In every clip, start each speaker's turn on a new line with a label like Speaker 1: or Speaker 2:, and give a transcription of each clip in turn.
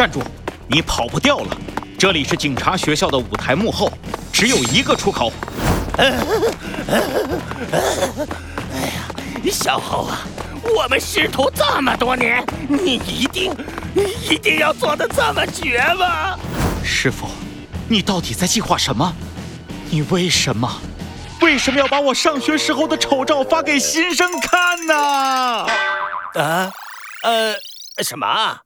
Speaker 1: 站住！你跑不掉了。这里是警察学校的舞台幕后，只有一个出口。哎
Speaker 2: 呀，小猴啊，我们师徒这么多年，你一定一定要做的这么绝吗？
Speaker 1: 师傅，你到底在计划什么？你为什么为什么要把我上学时候的丑照发给新生看呢？
Speaker 2: 啊，呃，什么啊？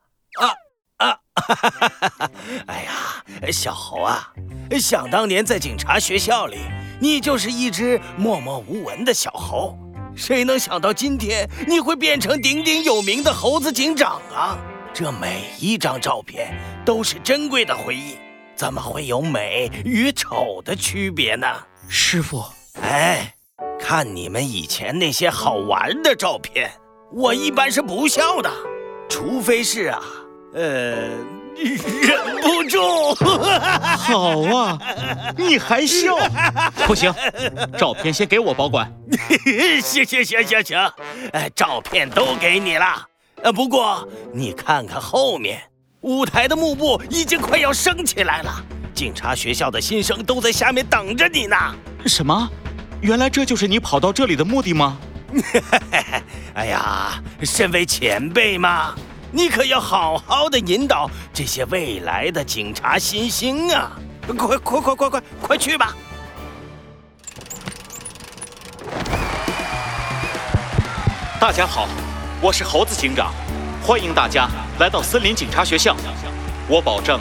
Speaker 2: 啊，哎呀，小猴啊，想当年在警察学校里，你就是一只默默无闻的小猴，谁能想到今天你会变成鼎鼎有名的猴子警长啊？这每一张照片都是珍贵的回忆，怎么会有美与丑的区别呢？
Speaker 1: 师傅，
Speaker 2: 哎，看你们以前那些好玩的照片，我一般是不笑的，除非是啊。呃，忍不住。
Speaker 1: 好啊，你还笑？不行，照片先给我保管。
Speaker 2: 行行行行行，哎，照片都给你了。呃，不过你看看后面，舞台的幕布已经快要升起来了，警察学校的新生都在下面等着你呢。
Speaker 1: 什么？原来这就是你跑到这里的目的吗？
Speaker 2: 哎呀，身为前辈嘛。你可要好好的引导这些未来的警察新星啊！快快快快快快去吧！
Speaker 1: 大家好，我是猴子警长，欢迎大家来到森林警察学校。我保证，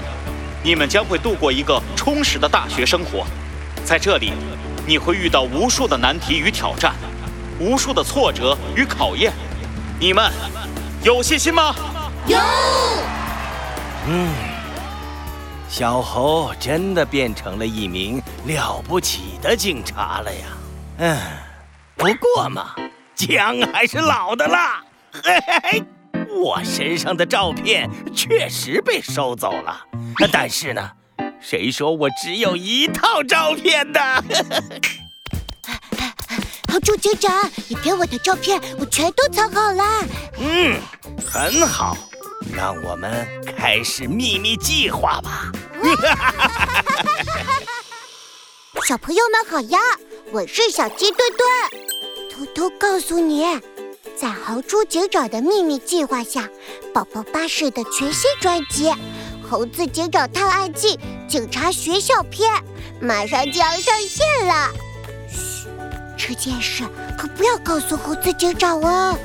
Speaker 1: 你们将会度过一个充实的大学生活。在这里，你会遇到无数的难题与挑战，无数的挫折与考验。你们有信心吗？
Speaker 3: 有，
Speaker 2: 嗯，小猴真的变成了一名了不起的警察了呀。嗯，不过嘛，姜还是老的辣。嘿嘿嘿，我身上的照片确实被收走了，但是呢，谁说我只有一套照片的？
Speaker 3: 好，朱警长，你给我的照片我全都藏好了。
Speaker 2: 嗯，很好。让我们开始秘密计划吧！
Speaker 3: 小朋友们好呀，我是小鸡墩墩，偷偷告诉你，在豪猪警长的秘密计划下，宝宝巴士的全新专辑《猴子警长探案记：警察学校篇》马上就要上线了。嘘，这件事可不要告诉猴子警长哦。